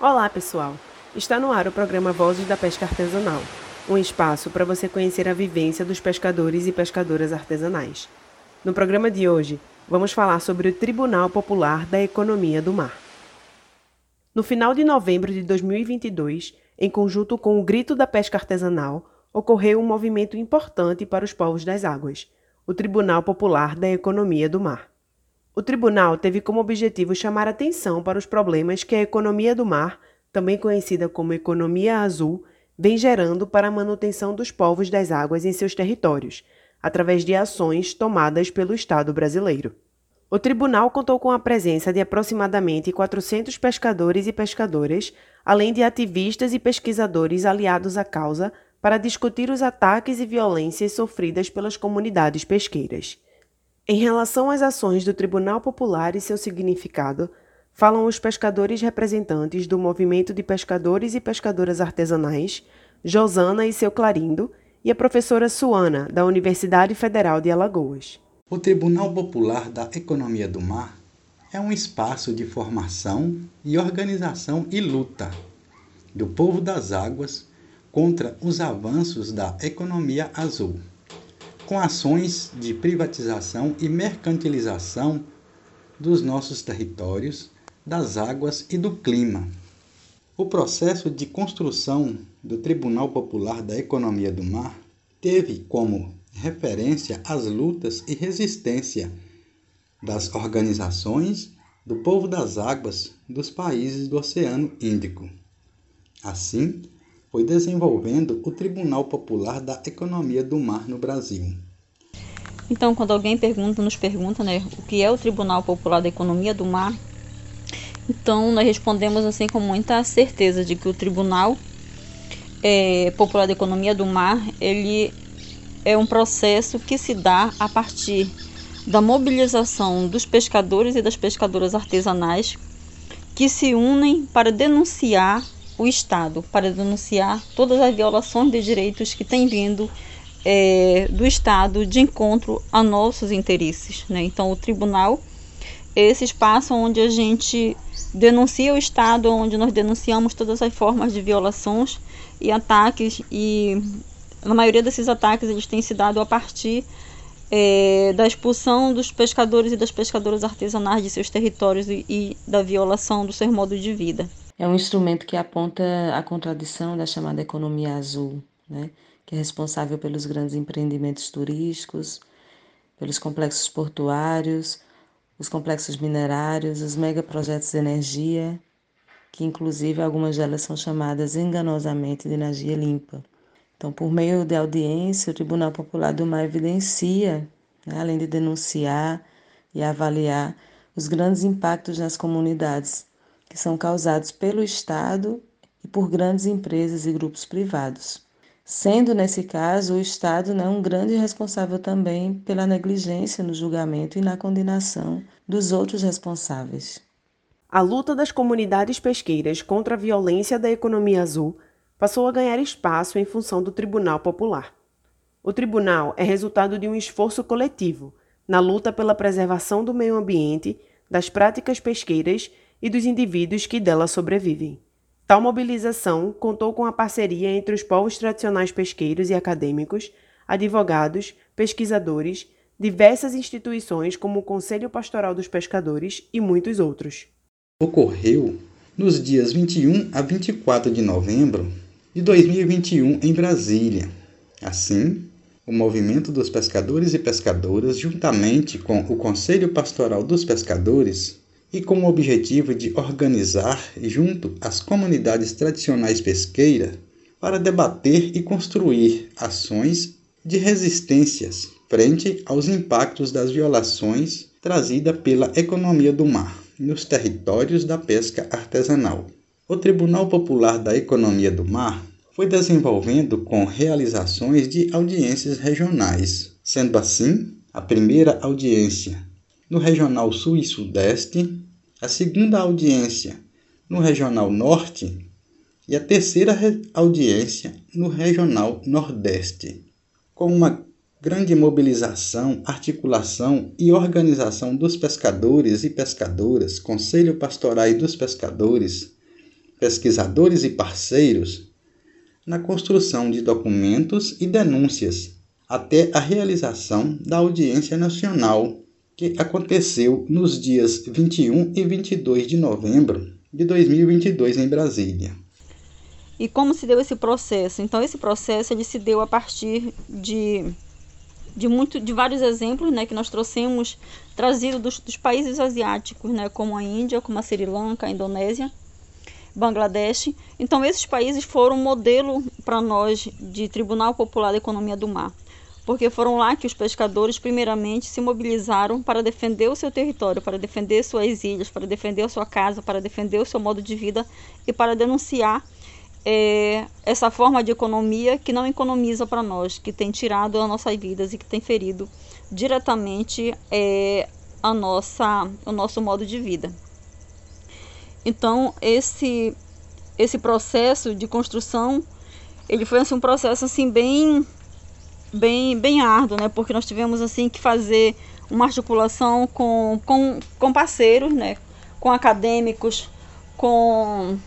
Olá, pessoal! Está no ar o programa Vozes da Pesca Artesanal, um espaço para você conhecer a vivência dos pescadores e pescadoras artesanais. No programa de hoje, vamos falar sobre o Tribunal Popular da Economia do Mar. No final de novembro de 2022, em conjunto com o Grito da Pesca Artesanal, ocorreu um movimento importante para os povos das águas, o Tribunal Popular da Economia do Mar. O tribunal teve como objetivo chamar atenção para os problemas que a economia do mar, também conhecida como economia azul, vem gerando para a manutenção dos povos das águas em seus territórios, através de ações tomadas pelo Estado brasileiro. O tribunal contou com a presença de aproximadamente 400 pescadores e pescadoras, além de ativistas e pesquisadores aliados à causa para discutir os ataques e violências sofridas pelas comunidades pesqueiras. Em relação às ações do Tribunal Popular e seu significado, falam os pescadores representantes do Movimento de Pescadores e Pescadoras Artesanais, Josana e seu Clarindo, e a professora Suana, da Universidade Federal de Alagoas. O Tribunal Popular da Economia do Mar é um espaço de formação e organização e luta do povo das águas contra os avanços da economia azul com ações de privatização e mercantilização dos nossos territórios, das águas e do clima. O processo de construção do Tribunal Popular da Economia do Mar teve como referência as lutas e resistência das organizações do povo das águas dos países do Oceano Índico. Assim, foi desenvolvendo o Tribunal Popular da Economia do Mar no Brasil. Então, quando alguém pergunta, nos pergunta, né, o que é o Tribunal Popular da Economia do Mar, então nós respondemos assim com muita certeza de que o Tribunal é, Popular da Economia do Mar, ele é um processo que se dá a partir da mobilização dos pescadores e das pescadoras artesanais que se unem para denunciar o Estado para denunciar todas as violações de direitos que têm vindo é, do Estado de encontro a nossos interesses. Né? Então, o tribunal é esse espaço onde a gente denuncia o Estado, onde nós denunciamos todas as formas de violações e ataques, e na maioria desses ataques eles têm se dado a partir é, da expulsão dos pescadores e das pescadoras artesanais de seus territórios e, e da violação do seu modo de vida. É um instrumento que aponta a contradição da chamada economia azul, né? que é responsável pelos grandes empreendimentos turísticos, pelos complexos portuários, os complexos minerários, os megaprojetos de energia, que inclusive algumas delas são chamadas enganosamente de energia limpa. Então, por meio de audiência, o Tribunal Popular do Mar evidencia, né, além de denunciar e avaliar os grandes impactos nas comunidades que são causados pelo Estado e por grandes empresas e grupos privados. Sendo nesse caso o Estado né, um grande responsável também pela negligência no julgamento e na condenação dos outros responsáveis. A luta das comunidades pesqueiras contra a violência da economia azul passou a ganhar espaço em função do Tribunal Popular. O tribunal é resultado de um esforço coletivo na luta pela preservação do meio ambiente, das práticas pesqueiras e dos indivíduos que dela sobrevivem. Tal mobilização contou com a parceria entre os povos tradicionais pesqueiros e acadêmicos, advogados, pesquisadores, diversas instituições como o Conselho Pastoral dos Pescadores e muitos outros. Ocorreu nos dias 21 a 24 de novembro de 2021 em Brasília. Assim, o Movimento dos Pescadores e Pescadoras, juntamente com o Conselho Pastoral dos Pescadores, e com o objetivo de organizar junto às comunidades tradicionais pesqueiras para debater e construir ações de resistências frente aos impactos das violações trazidas pela economia do mar nos territórios da pesca artesanal. O Tribunal Popular da Economia do Mar foi desenvolvendo com realizações de audiências regionais, sendo assim a primeira audiência no Regional Sul e Sudeste, a segunda audiência no Regional Norte e a terceira audiência no Regional Nordeste. Com uma grande mobilização, articulação e organização dos pescadores e pescadoras, Conselho Pastoral dos Pescadores, pesquisadores e parceiros na construção de documentos e denúncias até a realização da audiência nacional que aconteceu nos dias 21 e 22 de novembro de 2022 em Brasília. E como se deu esse processo? Então esse processo ele se deu a partir de de muito de vários exemplos, né, que nós trouxemos trazido dos, dos países asiáticos, né, como a Índia, como a Sri Lanka, a Indonésia, Bangladesh. Então esses países foram um modelo para nós de Tribunal Popular da Economia do Mar porque foram lá que os pescadores, primeiramente, se mobilizaram para defender o seu território, para defender suas ilhas, para defender a sua casa, para defender o seu modo de vida e para denunciar é, essa forma de economia que não economiza para nós, que tem tirado as nossas vidas e que tem ferido diretamente é, a nossa, o nosso modo de vida. Então, esse, esse processo de construção, ele foi assim, um processo assim bem bem, bem árduo, né? Porque nós tivemos assim que fazer uma articulação com, com, com parceiros, né? Com acadêmicos, com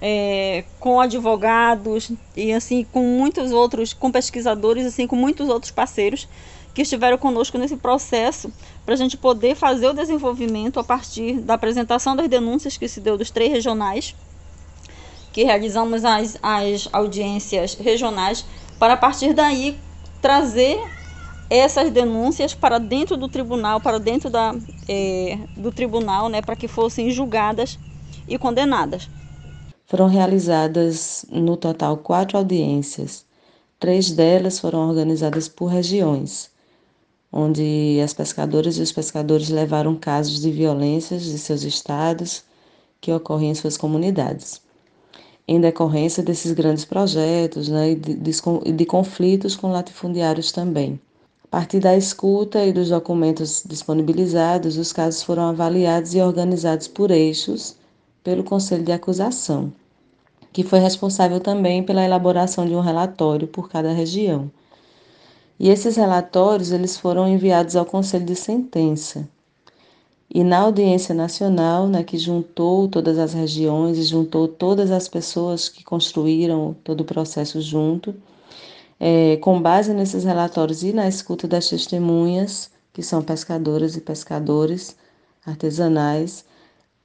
é, com advogados e assim com muitos outros, com pesquisadores, assim com muitos outros parceiros que estiveram conosco nesse processo para a gente poder fazer o desenvolvimento a partir da apresentação das denúncias que se deu dos três regionais, que realizamos as, as audiências regionais, para a partir daí trazer essas denúncias para dentro do tribunal, para dentro da, é, do tribunal, né, para que fossem julgadas e condenadas. Foram realizadas no total quatro audiências. Três delas foram organizadas por regiões, onde as pescadoras e os pescadores levaram casos de violências de seus estados que ocorrem em suas comunidades em decorrência desses grandes projetos né, e de, de, de conflitos com latifundiários também. A partir da escuta e dos documentos disponibilizados, os casos foram avaliados e organizados por eixos pelo Conselho de Acusação, que foi responsável também pela elaboração de um relatório por cada região. E esses relatórios eles foram enviados ao Conselho de Sentença, e na audiência nacional, né, que juntou todas as regiões e juntou todas as pessoas que construíram todo o processo junto, é, com base nesses relatórios e na escuta das testemunhas, que são pescadoras e pescadores artesanais,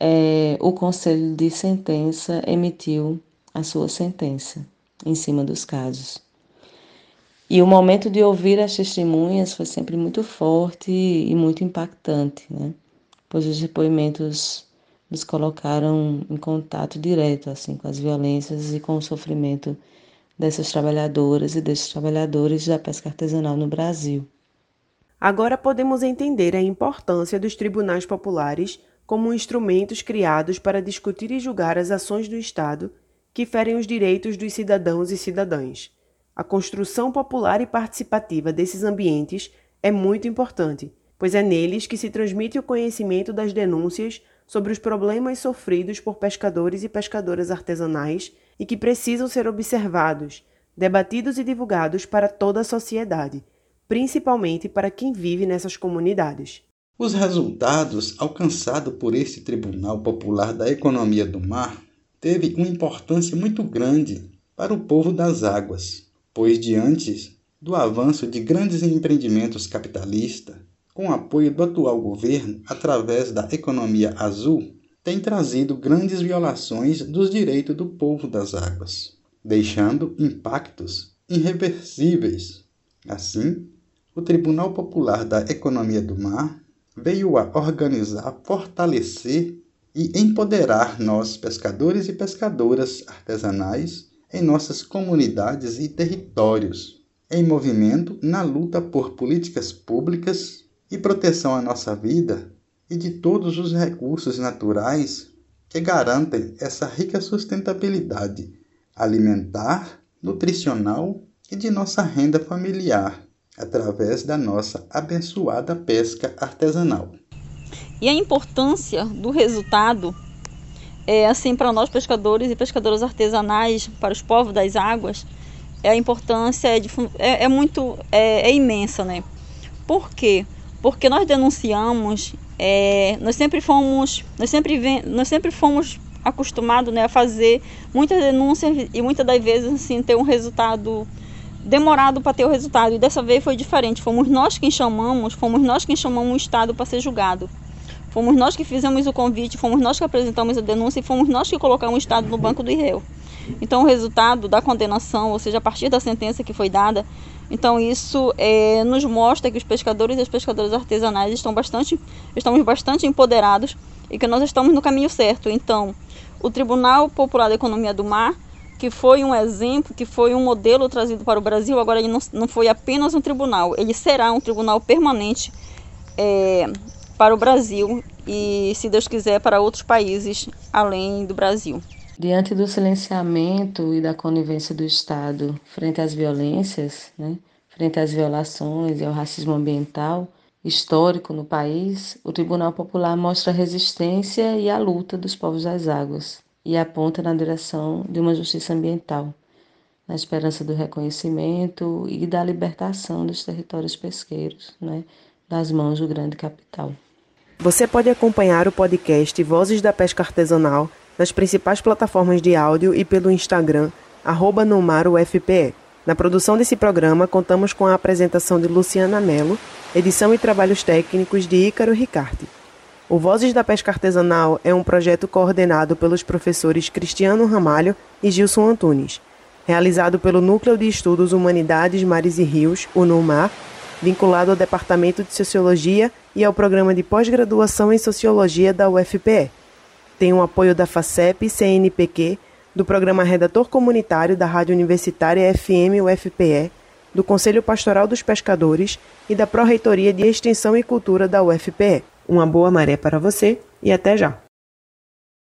é, o Conselho de Sentença emitiu a sua sentença em cima dos casos. E o momento de ouvir as testemunhas foi sempre muito forte e muito impactante, né? Pois os depoimentos nos colocaram em contato direto assim com as violências e com o sofrimento dessas trabalhadoras e desses trabalhadores da pesca artesanal no Brasil. Agora podemos entender a importância dos tribunais populares como instrumentos criados para discutir e julgar as ações do Estado que ferem os direitos dos cidadãos e cidadãs. A construção popular e participativa desses ambientes é muito importante pois é neles que se transmite o conhecimento das denúncias sobre os problemas sofridos por pescadores e pescadoras artesanais e que precisam ser observados, debatidos e divulgados para toda a sociedade, principalmente para quem vive nessas comunidades. Os resultados alcançados por este Tribunal Popular da Economia do Mar teve uma importância muito grande para o povo das águas, pois diante do avanço de grandes empreendimentos capitalistas, com apoio do atual governo através da economia azul, tem trazido grandes violações dos direitos do povo das águas, deixando impactos irreversíveis. Assim, o Tribunal Popular da Economia do Mar veio a organizar, fortalecer e empoderar nós, pescadores e pescadoras artesanais, em nossas comunidades e territórios, em movimento na luta por políticas públicas e proteção à nossa vida e de todos os recursos naturais que garantem essa rica sustentabilidade alimentar, nutricional e de nossa renda familiar, através da nossa abençoada pesca artesanal. E a importância do resultado é assim para nós pescadores e pescadoras artesanais, para os povos das águas, é a importância é, de, é, é muito é, é imensa, né? Por quê? Porque nós denunciamos, é, nós sempre fomos, nós sempre, nós sempre fomos acostumado né, a fazer muitas denúncias e muitas das vezes assim, ter um resultado demorado para ter o resultado. E dessa vez foi diferente. Fomos nós quem chamamos, fomos nós quem chamamos o Estado para ser julgado. Fomos nós que fizemos o convite, fomos nós que apresentamos a denúncia e fomos nós que colocamos o Estado no banco do réu. Então, o resultado da condenação, ou seja, a partir da sentença que foi dada, então isso é, nos mostra que os pescadores e as pescadoras artesanais estão bastante, estamos bastante empoderados e que nós estamos no caminho certo. Então, o Tribunal Popular da Economia do Mar, que foi um exemplo, que foi um modelo trazido para o Brasil, agora ele não, não foi apenas um tribunal, ele será um tribunal permanente é, para o Brasil e, se Deus quiser, para outros países além do Brasil. Diante do silenciamento e da conivência do Estado frente às violências, né, frente às violações e ao racismo ambiental histórico no país, o Tribunal Popular mostra a resistência e a luta dos povos das águas e aponta na direção de uma justiça ambiental, na esperança do reconhecimento e da libertação dos territórios pesqueiros, né, das mãos do grande capital. Você pode acompanhar o podcast Vozes da Pesca Artesanal nas principais plataformas de áudio e pelo Instagram, arroba. Na produção desse programa, contamos com a apresentação de Luciana Mello, edição e trabalhos técnicos de Ícaro Ricarte. O Vozes da Pesca Artesanal é um projeto coordenado pelos professores Cristiano Ramalho e Gilson Antunes, realizado pelo Núcleo de Estudos Humanidades, Mares e Rios, o NUMAR, vinculado ao Departamento de Sociologia e ao Programa de Pós-Graduação em Sociologia da UFPE tem o apoio da FACEP CNPq, do Programa Redator Comunitário da Rádio Universitária FM UFPE, do Conselho Pastoral dos Pescadores e da Pró-Reitoria de Extensão e Cultura da UFPE. Uma boa maré para você e até já!